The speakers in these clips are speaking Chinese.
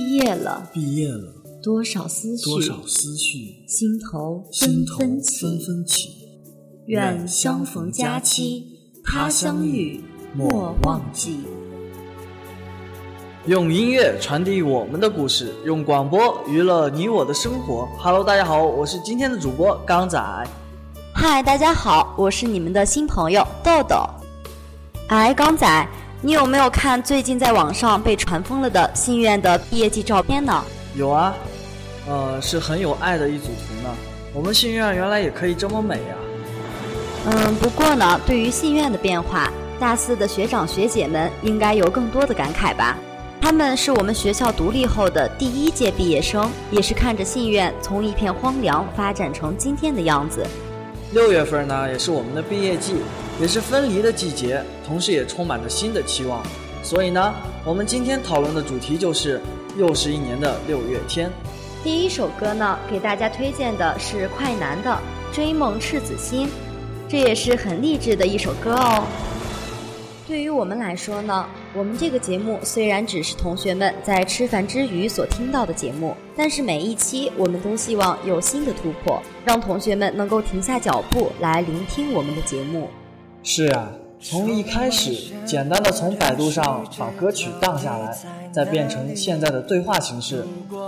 毕业了，毕业了，多少思绪，多少思绪，心头心头纷纷起。纷纷起。愿相逢佳期，他乡遇，莫忘记。用音乐传递我们的故事，用广播娱乐你我的生活。Hello，大家好，我是今天的主播刚仔。嗨，大家好，我是你们的新朋友豆豆。哎，刚仔，你有没有看最近在网上被传疯了的信院的毕业季照片呢？有啊，呃，是很有爱的一组图呢。我们信院原来也可以这么美呀、嗯，不过呢，对于信院的变化，大四的学长学姐们应该有更多的感慨吧。他们是我们学校独立后的第一届毕业生，也是看着信院从一片荒凉发展成今天的样子。六月份呢，也是我们的毕业季，也是分离的季节，同时也充满着新的期望。所以呢，我们今天讨论的主题就是又是一年的六月天。第一首歌呢，给大家推荐的是快男的《追梦赤子心》，这也是很励志的一首歌哦。对于我们来说呢，我们这个节目虽然只是同学们在吃饭之余所听到的节目，但是每一期我们都希望有新的突破，让同学们能够停下脚步来聆听我们的节目。是啊，从一开始简单的从百度上把歌曲荡下来，再变成现在的对话形式，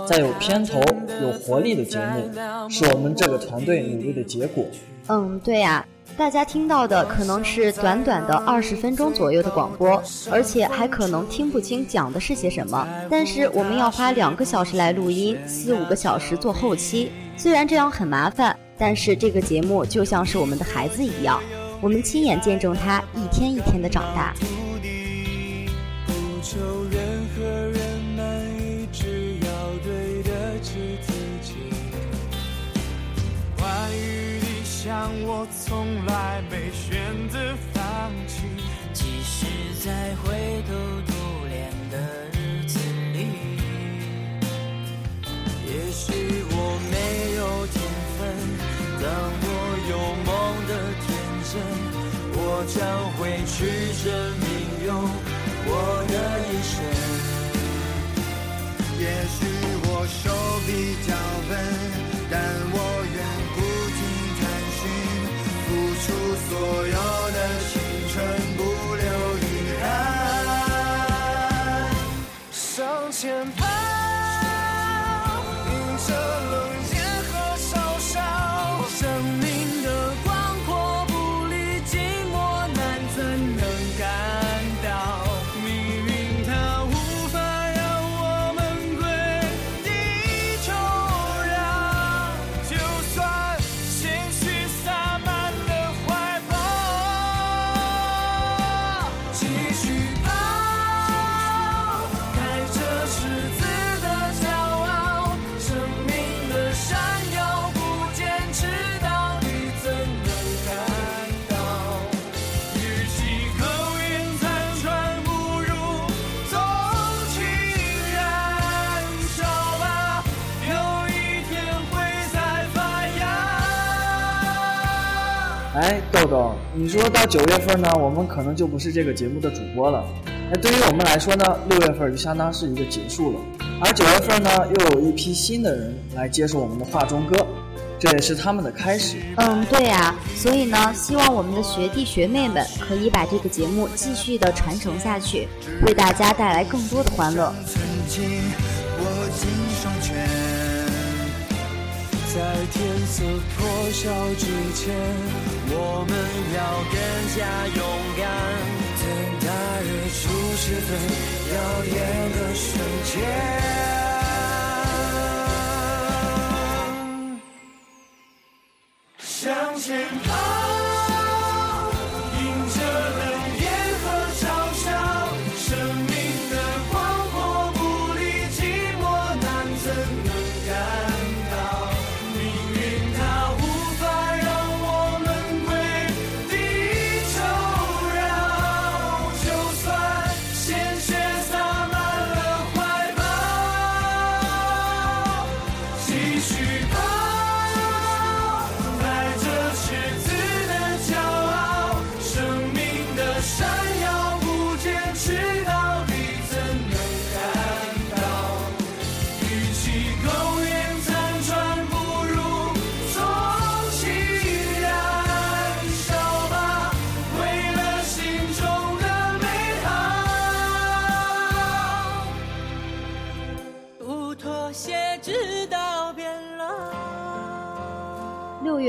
再有片头有活力的节目，是我们这个团队努力的结果。嗯，对呀、大家听到的可能是短短的二十分钟左右的广播，而且还可能听不清讲的是些什么。但是我们要花两个小时来录音，四五个小时做后期。虽然这样很麻烦，但是这个节目就像是我们的孩子一样，我们亲眼见证他一天一天的长大。土地，不求任何人满意，只要对得起自己。关于理想，我从来没选择放弃。即使再回头我将会去证明，用我的一生。也许我手比较笨，但我愿不停探寻，付出所有的青春，不留遗憾。向前你说到九月份呢，我们可能就不是这个节目的主播了。哎，对于我们来说呢，六月份就相当是一个结束了，而九月份呢，又有一批新的人来接受我们的画中歌，这也是他们的开始。嗯，对呀、所以呢，希望我们的学弟学妹们可以把这个节目继续的传承下去，为大家带来更多的欢乐。曾经握紧双拳，在天色破晓之前，我们要更加勇敢。等大日出时分，耀眼的瞬间，向前跑。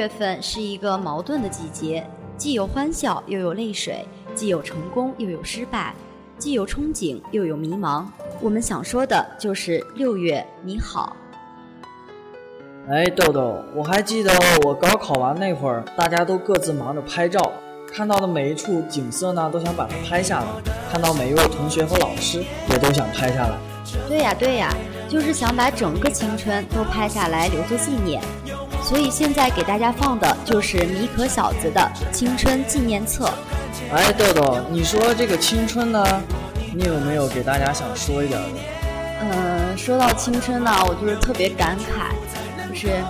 月份是一个矛盾的季节，既有欢笑又有泪水，既有成功又有失败，既有憧憬又有迷茫。我们想说的就是六月你好。哎，豆豆，我还记得我高考完那会儿，大家都各自忙着拍照，看到的每一处景色呢，都想把它拍下来；看到每一位同学和老师，也都想拍下来。对呀，对呀，就是想把整个青春都拍下来留作纪念。所以现在给大家放的就是米可小子的青春纪念册。哎，豆豆，你说这个青春呢，你有没有给大家想说一点的？嗯，说到青春呢，我就是特别感慨。就是，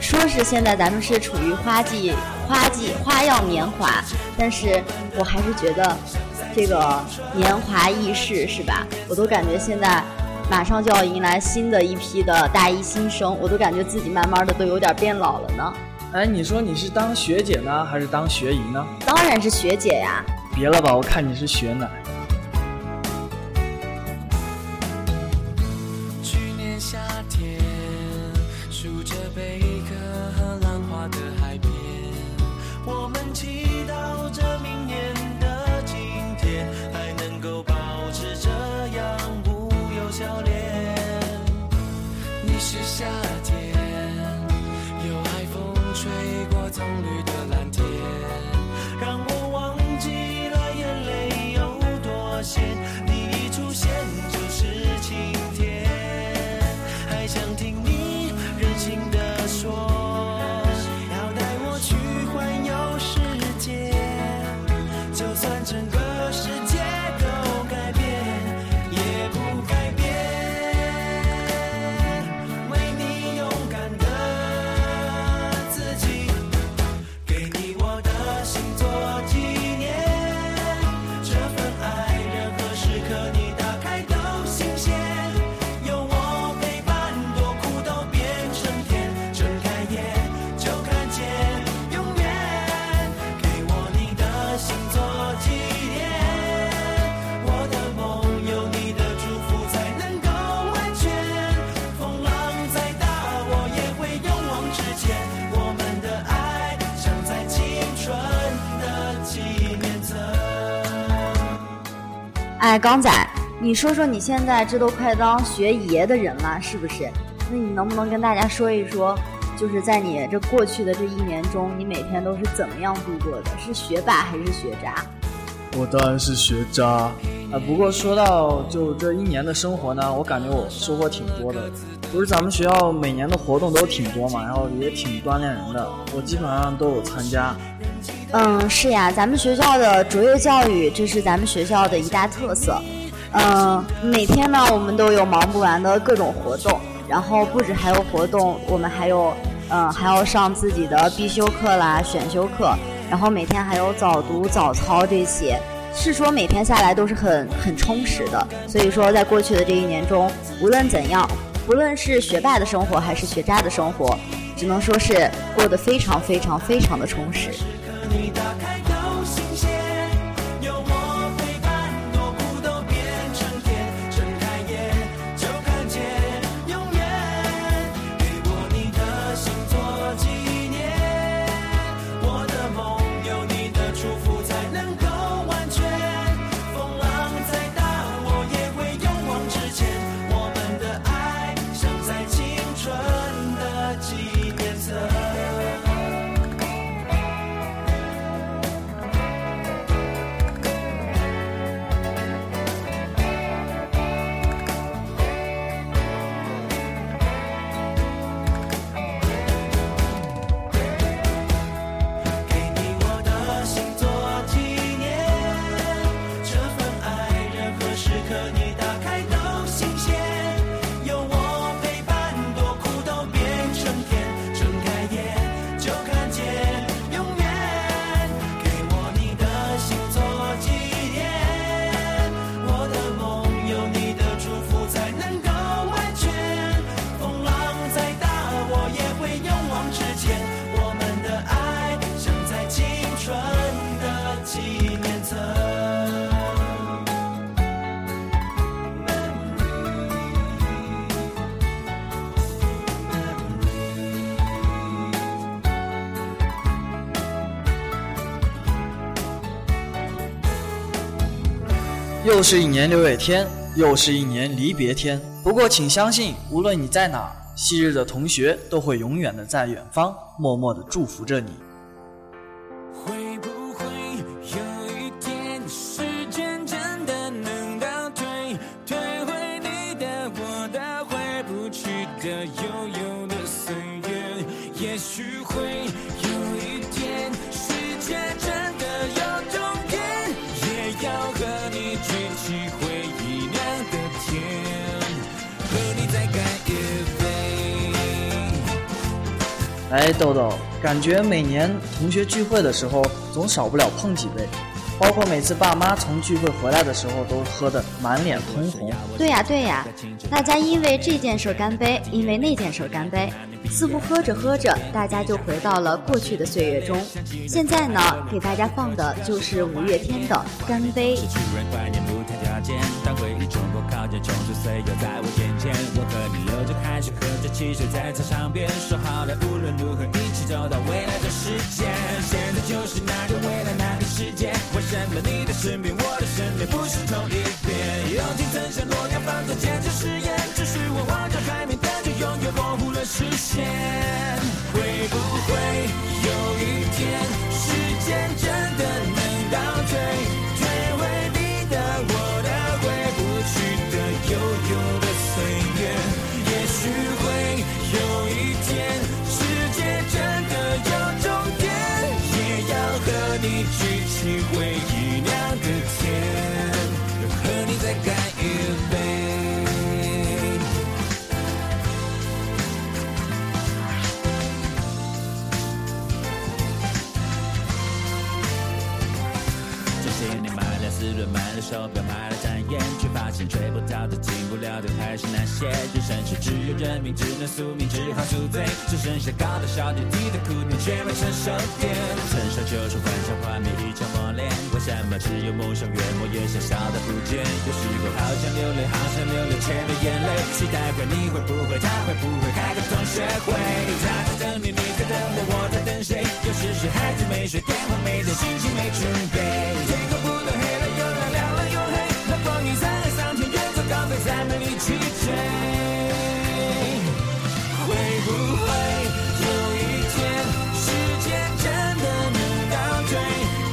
说是现在咱们是处于花季，花季花样年华，但是我还是觉得这个年华易逝，是吧？我都感觉现在马上就要迎来新的一批的大一新生，我都感觉自己慢慢的都有点变老了呢。哎，你说你是当学姐呢，还是当学姨呢？当然是学姐呀。别了吧，我看你是学奶。哎，刚仔，你说说你现在这都快当学爷的人了，是不是？那你能不能跟大家说一说，就是在你这过去的这一年中，你每天都是怎么样度过的？是学霸还是学渣？我当然是学渣啊！不过说到就这一年的生活呢，我感觉我收获挺多的。不是咱们学校每年的活动都挺多嘛，然后也挺锻炼人的，我基本上都有参加。嗯，是呀，咱们学校的卓越教育，这是咱们学校的一大特色。嗯，每天呢，我们都有忙不完的各种活动，然后不止还有活动，我们还有，嗯，还要上自己的必修课啦、选修课，然后每天还有早读、早操这些，是说每天下来都是很很充实的。所以说，在过去的这一年中，无论怎样，不论是学霸的生活还是学渣的生活，只能说是过得非常非常非常的充实。又是一年六月天，又是一年离别天。不过，请相信，无论你在哪，昔日的同学都会永远的在远方，默默的祝福着你。哎，豆豆，感觉每年同学聚会的时候，总少不了碰几杯，包括每次爸妈从聚会回来的时候，都喝得满脸通红。对呀对呀，大家因为这件事儿干杯，因为那件事儿干杯，似乎喝着喝着，大家就回到了过去的岁月中。现在呢，给大家放的就是五月天的《干杯》。是突然怀念不谈条件，当回忆冲破靠近，冲出岁月在我眼前。我和你流着汗水，喝着汽水，在操场边说好了，无论如何一起走到未来的世界。现在就是那个未来，那个世界。为什么你的身边，我的身边不是同一边？友情曾像诺亚方舟坚持誓言，只是我望着海面，但却永远模糊了视线。会不会有一天，时间真的能倒退，手表，买了展烟，却发现追不到的、进不了的还是那些。人生是只有认命，只能宿命，只好宿醉，只剩下高的小点，低的苦点，却没成熟点。成熟就是幻想幻灭一场磨练，为什么只有梦想越磨越小，小到不见？有时候好想流泪，好想流泪，却没眼泪。期待会你会不会，他会不会开个同学会？他在等你，你在等我，我在等谁？有时是孩子没睡，电话没接，心情没准备。天空不断黑走高飞，再没力气追。会不会有一天，时间真的能倒退，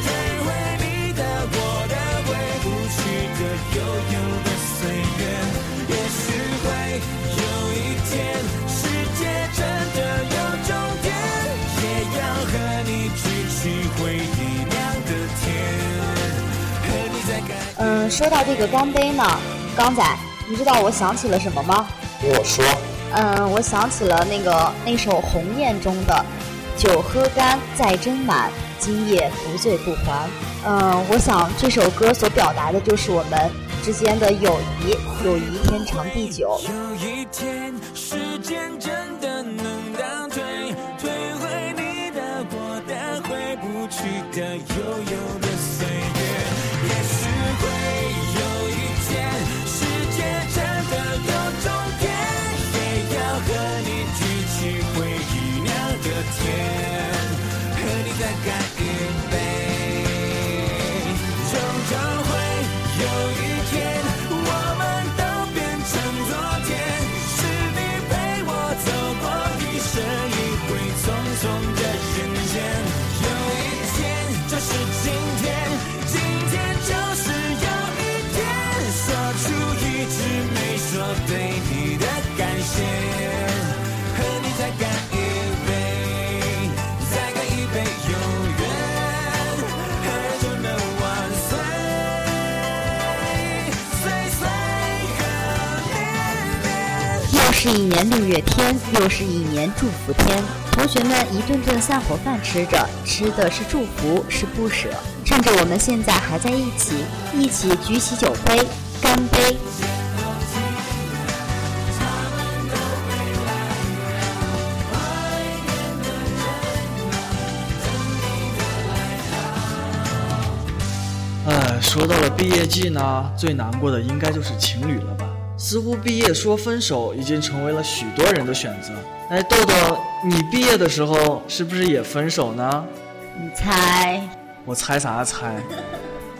退回你的、我的、回不去的悠悠的岁月？也许会有一天，世界真的有终点，也要和你举起回忆酿的甜，和你再干。嗯，说到这个干杯呢，刚仔，你知道我想起了什么吗？给我说，嗯，我想起了那个那首《鸿雁》中的“酒喝干再斟满，今夜不醉不还”。嗯，我想这首歌所表达的就是我们之间的友谊，友谊天长地久。有一天，一年六月天，又是一年祝福天。同学们一顿顿散伙饭吃着，吃的是祝福，是不舍。趁着我们现在还在一起，一起举起酒杯，干杯！哎，说到了毕业季呢，最难过的应该就是情侣了吧？似乎毕业说分手已经成为了许多人的选择。哎，豆豆，你毕业的时候是不是也分手呢？你猜？我猜啥猜？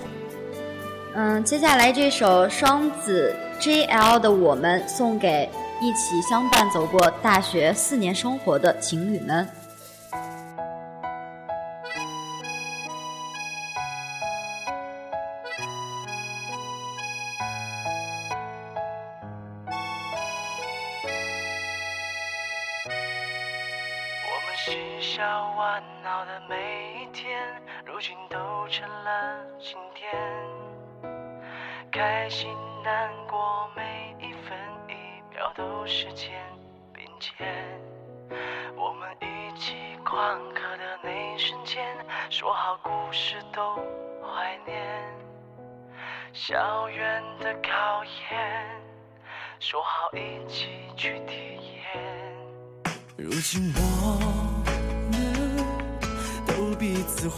嗯，接下来这首双子 JL 的《我们》送给一起相伴走过大学四年生活的情侣们。开心难过，每一分一秒都是肩并肩。我们一起旷课的那一瞬间，说好故事都怀念。校园的考验，说好一起去体验。如今我们都彼此怀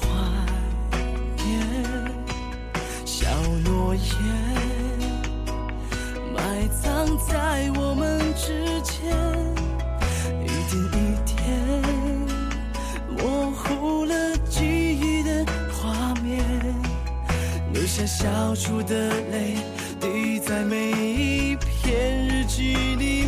诺言埋藏在我们之间，一点一点模糊了记忆的画面，留下笑出的泪滴在每一篇日记里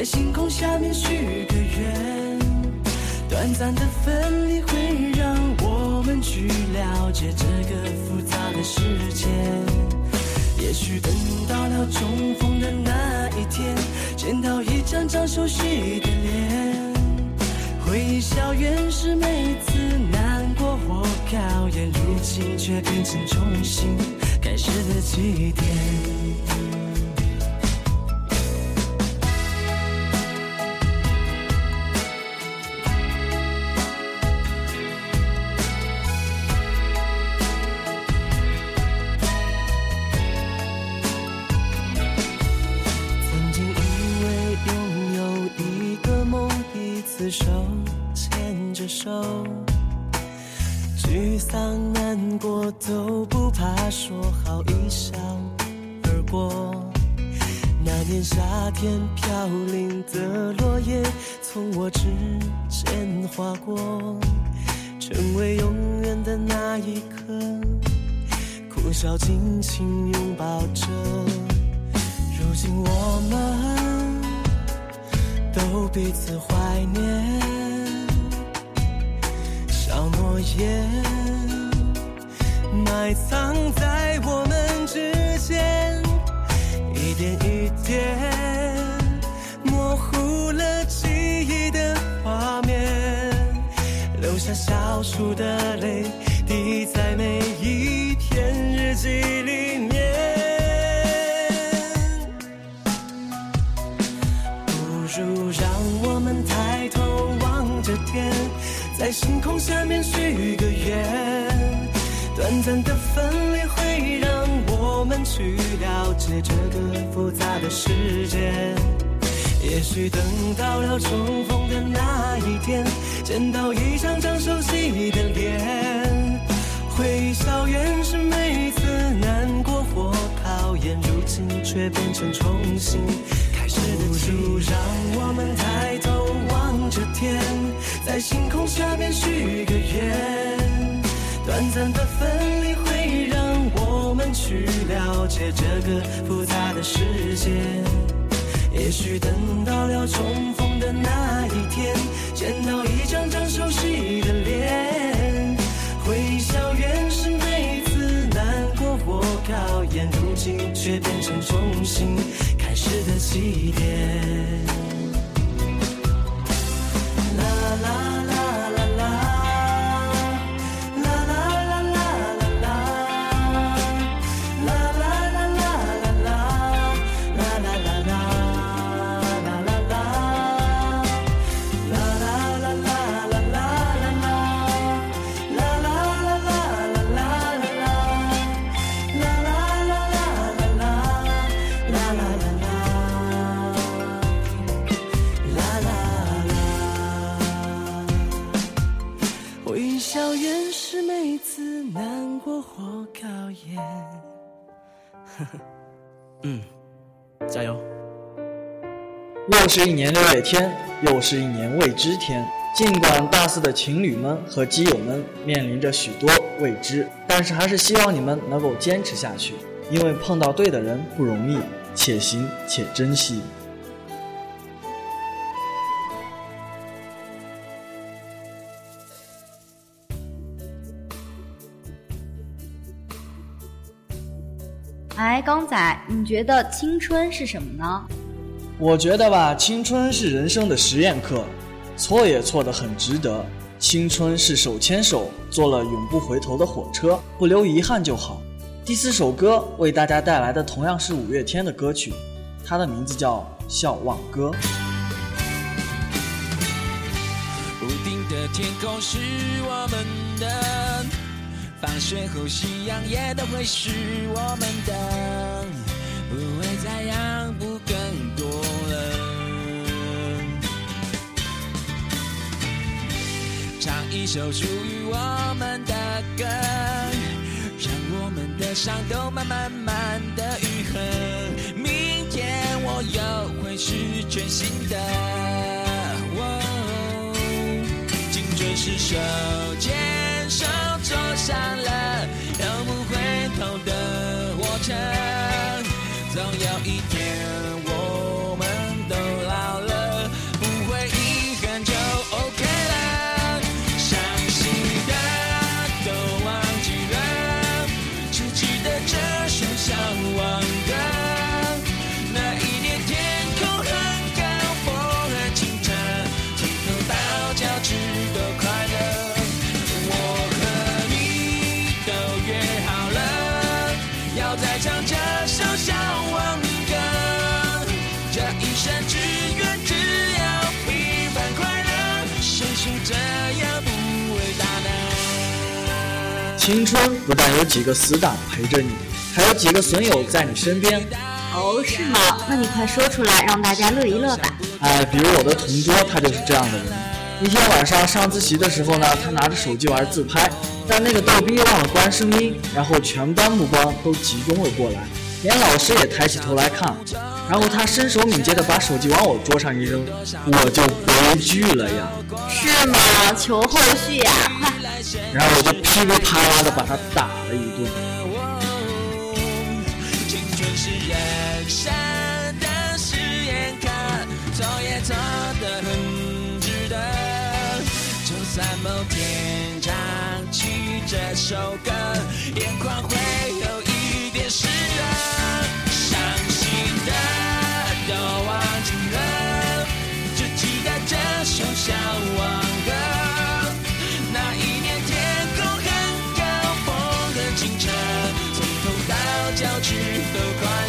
在星空下面许个愿。短暂的分离会让我们去了解这个复杂的世界。也许等到了重逢的那一天，见到一张张熟悉的脸。回忆校园是每次难过或考验，如今却变成重新开始的起点。都彼此怀念，小诺言埋藏在我们之间，一点一点模糊了记忆的画面，留下小数的泪滴在每一篇日记里面。在星空下面许个愿。短暂的分离会让我们去了解这个复杂的世界。也许等到了重逢的那一天，见到一张张熟悉的脸，回忆校园是每次难过或考验，如今却变成重新开始的起点。不如让我们抬头望，星空下面许个愿。短暂的分离会让我们去了解这个复杂的世界。也许等到了重逢的那一天，见到一张张熟悉的脸，回忆校园是每次难过或考验，如今却变成重新开始的起点。难过或考验。嗯，加油！又是一年六月天，又是一年未知天。尽管大四的情侣们和基友们面临着许多未知，但是还是希望你们能够坚持下去，因为碰到对的人不容易，且行且珍惜。哎，刚仔，你觉得青春是什么呢？我觉得吧，青春是人生的实验课，错也错得很值得。青春是手牵手坐了永不回头的火车，不留遗憾就好。第四首歌为大家带来的同样是五月天的歌曲，它的名字叫《笑忘歌》。屋顶的天空是我们的，放学后夕阳也都会是我们的，不会再让步更多了。唱一首属于我们的歌，让我们的伤都慢慢慢的愈合。明天我又会是全新的。哦青春是手牵手坐上了永不回头的火车，总有一青春不但有几个死党陪着你，还有几个损友在你身边。哦，是吗？那你快说出来，让大家乐一乐吧。哎，比如我的同桌，他就是这样的人。一天晚上上自习的时候呢，他拿着手机玩自拍，但那个逗逼忘了关声音，然后全班目光都集中了过来，连老师也抬起头来看。然后他身手敏捷地把手机往我桌上一扔，我就悲剧了呀。是吗？求后续呀、快！然后我就噼里啪啦的把他打了一顿。青春是人生的实验课，错也错得很值得。就算某天唱起这首歌，眼眶会清澈，从头到脚趾都快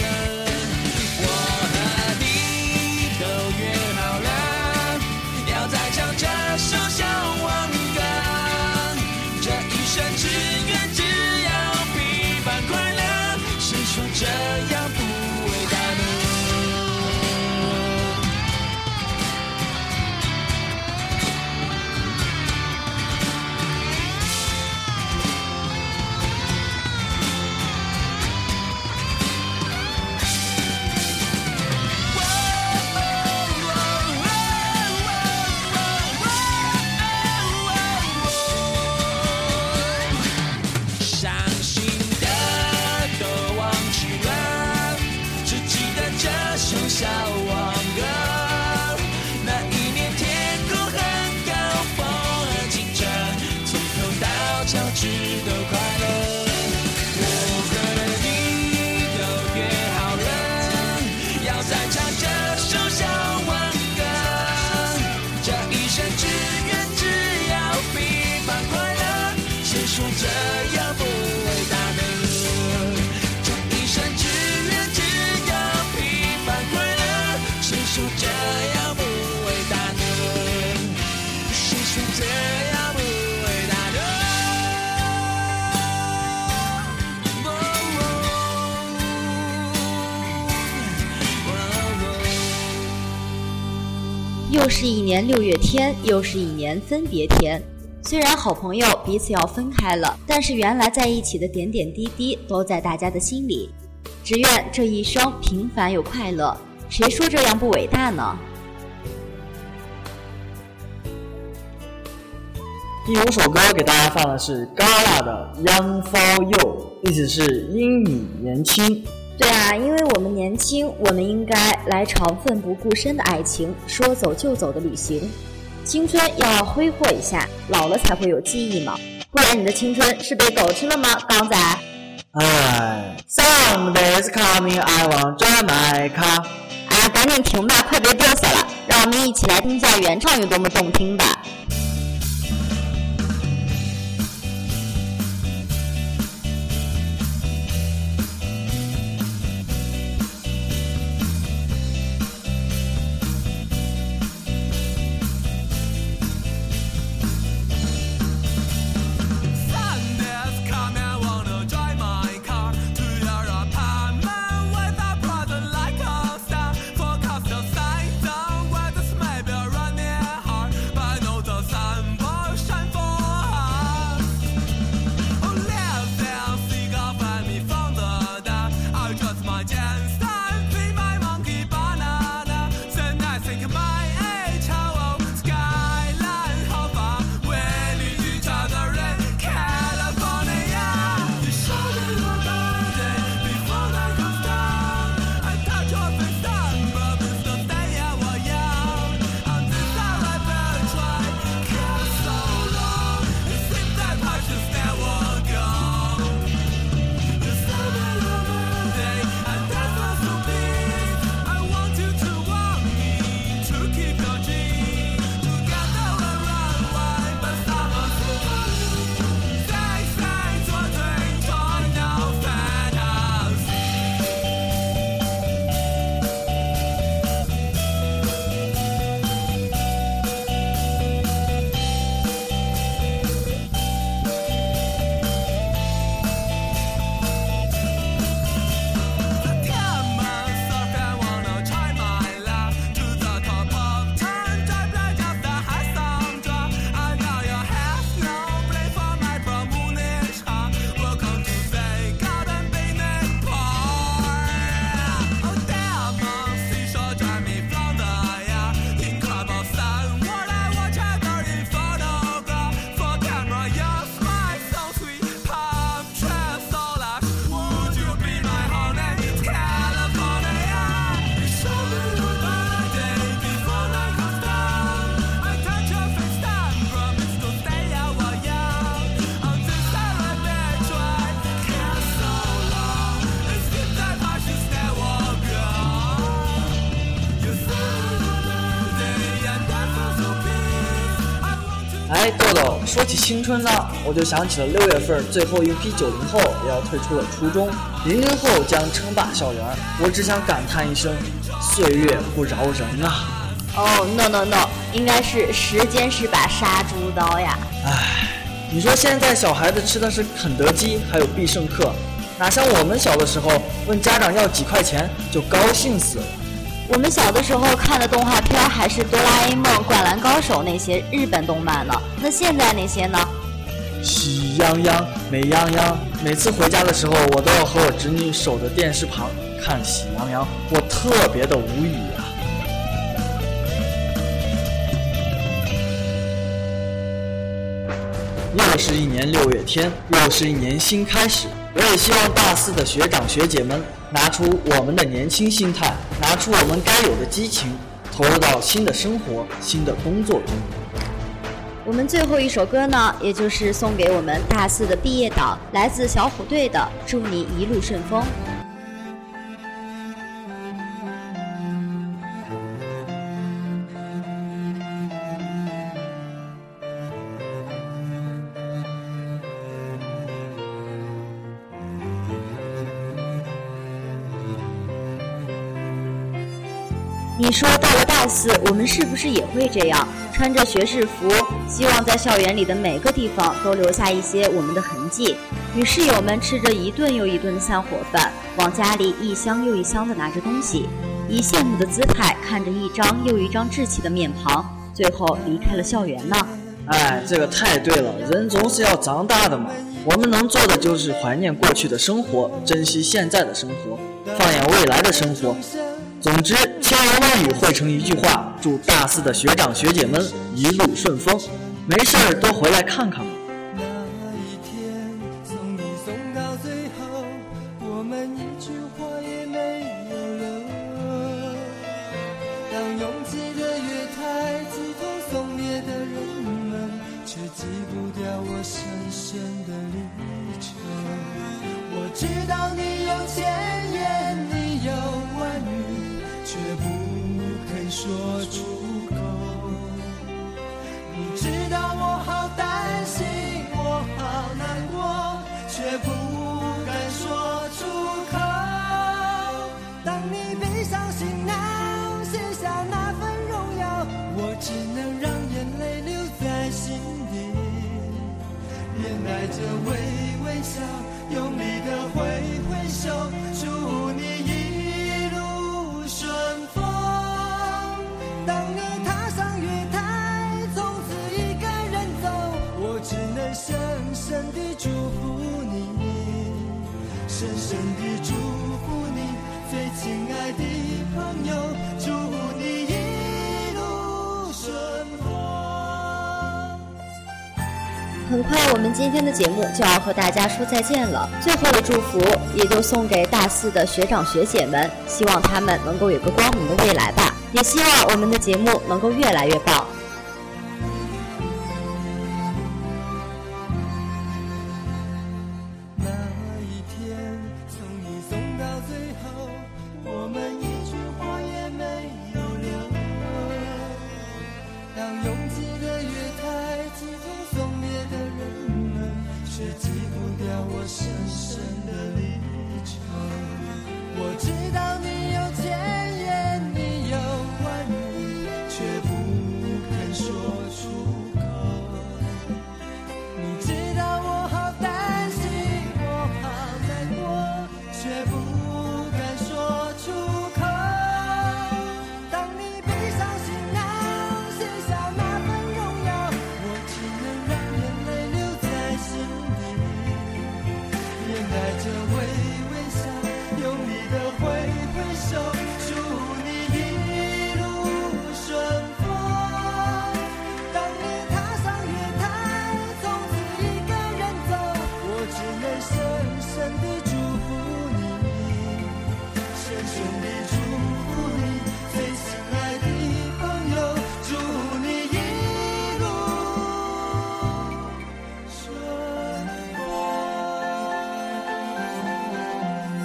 又是一年六月天又是一年分别天。虽然好朋友彼此要分开了但是原来在一起的点点滴滴都在大家的心里。只愿这一生平凡又快乐谁说这样不伟大呢？第五首歌给大家放的是 gala 的 young for you 意思是因你年轻。对啊，因为我们年轻，我们应该来场奋不顾身的爱情，说走就走的旅行。青春要挥霍一下，老了才会有记忆嘛。不然你的青春是被狗吃了吗，刚仔？哎，Someday is coming, I want drive my car。啊，赶紧停吧，快别嘚瑟了，让我们一起来听一下原唱有多么动听吧。起青春呢，我就想起了六月份最后一批九零后也要退出了初中，零零后将称霸校园。我只想感叹一声：岁月不饶人啊！哦，no no no，应该是时间是把杀猪刀呀。唉，你说现在小孩子吃的是肯德基，还有必胜客，哪像我们小的时候，问家长要几块钱就高兴死了。我们小的时候看的动画片还是哆啦 A 梦、灌篮高手那些日本动漫呢，那现在那些呢？喜羊羊、美羊羊，每次回家的时候，我都要和我侄女守着电视旁看喜羊羊，我特别的无语啊。又是一年六月天，又是一年新开始。我也希望大四的学长学姐们拿出我们的年轻心态，拿出我们该有的激情，投入到新的生活、新的工作中。我们最后一首歌呢，也就是送给我们大四的毕业党，来自小虎队的《祝你一路顺风》。你说到了大四，我们是不是也会这样，穿着学士服，希望在校园里的每个地方都留下一些我们的痕迹？与室友们吃着一顿又一顿的散伙饭，往家里一箱又一箱的拿着东西，以羡慕的姿态看着一张又一张稚气的面庞，最后离开了校园呢？哎，这个太对了，人总是要长大的嘛。我们能做的就是怀念过去的生活，珍惜现在的生活，放眼未来的生活。总之，千言万语汇成一句话：祝大四的学长学姐们一路顺风。没事儿多回来看看嘛。今天的节目就要和大家说再见了。最后的祝福也就送给大四的学长学姐们，希望他们能够有个光明的未来吧。也希望我们的节目能够越来越棒。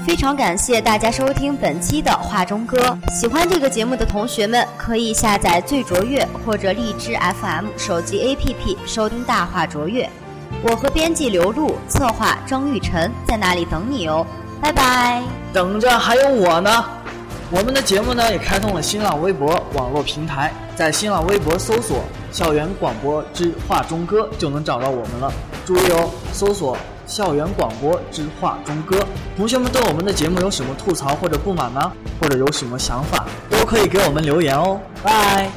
非常感谢大家收听本期的画中歌。喜欢这个节目的同学们，可以下载最卓越或者荔枝 FM 手机 APP 收听大话卓越。我和编辑刘露、策划张玉晨在那里等你哦，拜拜。等着还有我呢。我们的节目呢也开通了新浪微博网络平台，在新浪微博搜索“校园广播之画中歌”就能找到我们了。注意哦，搜索“校园广播之画中歌”。同学们对我们的节目有什么吐槽或者不满吗？或者有什么想法，都可以给我们留言哦。拜。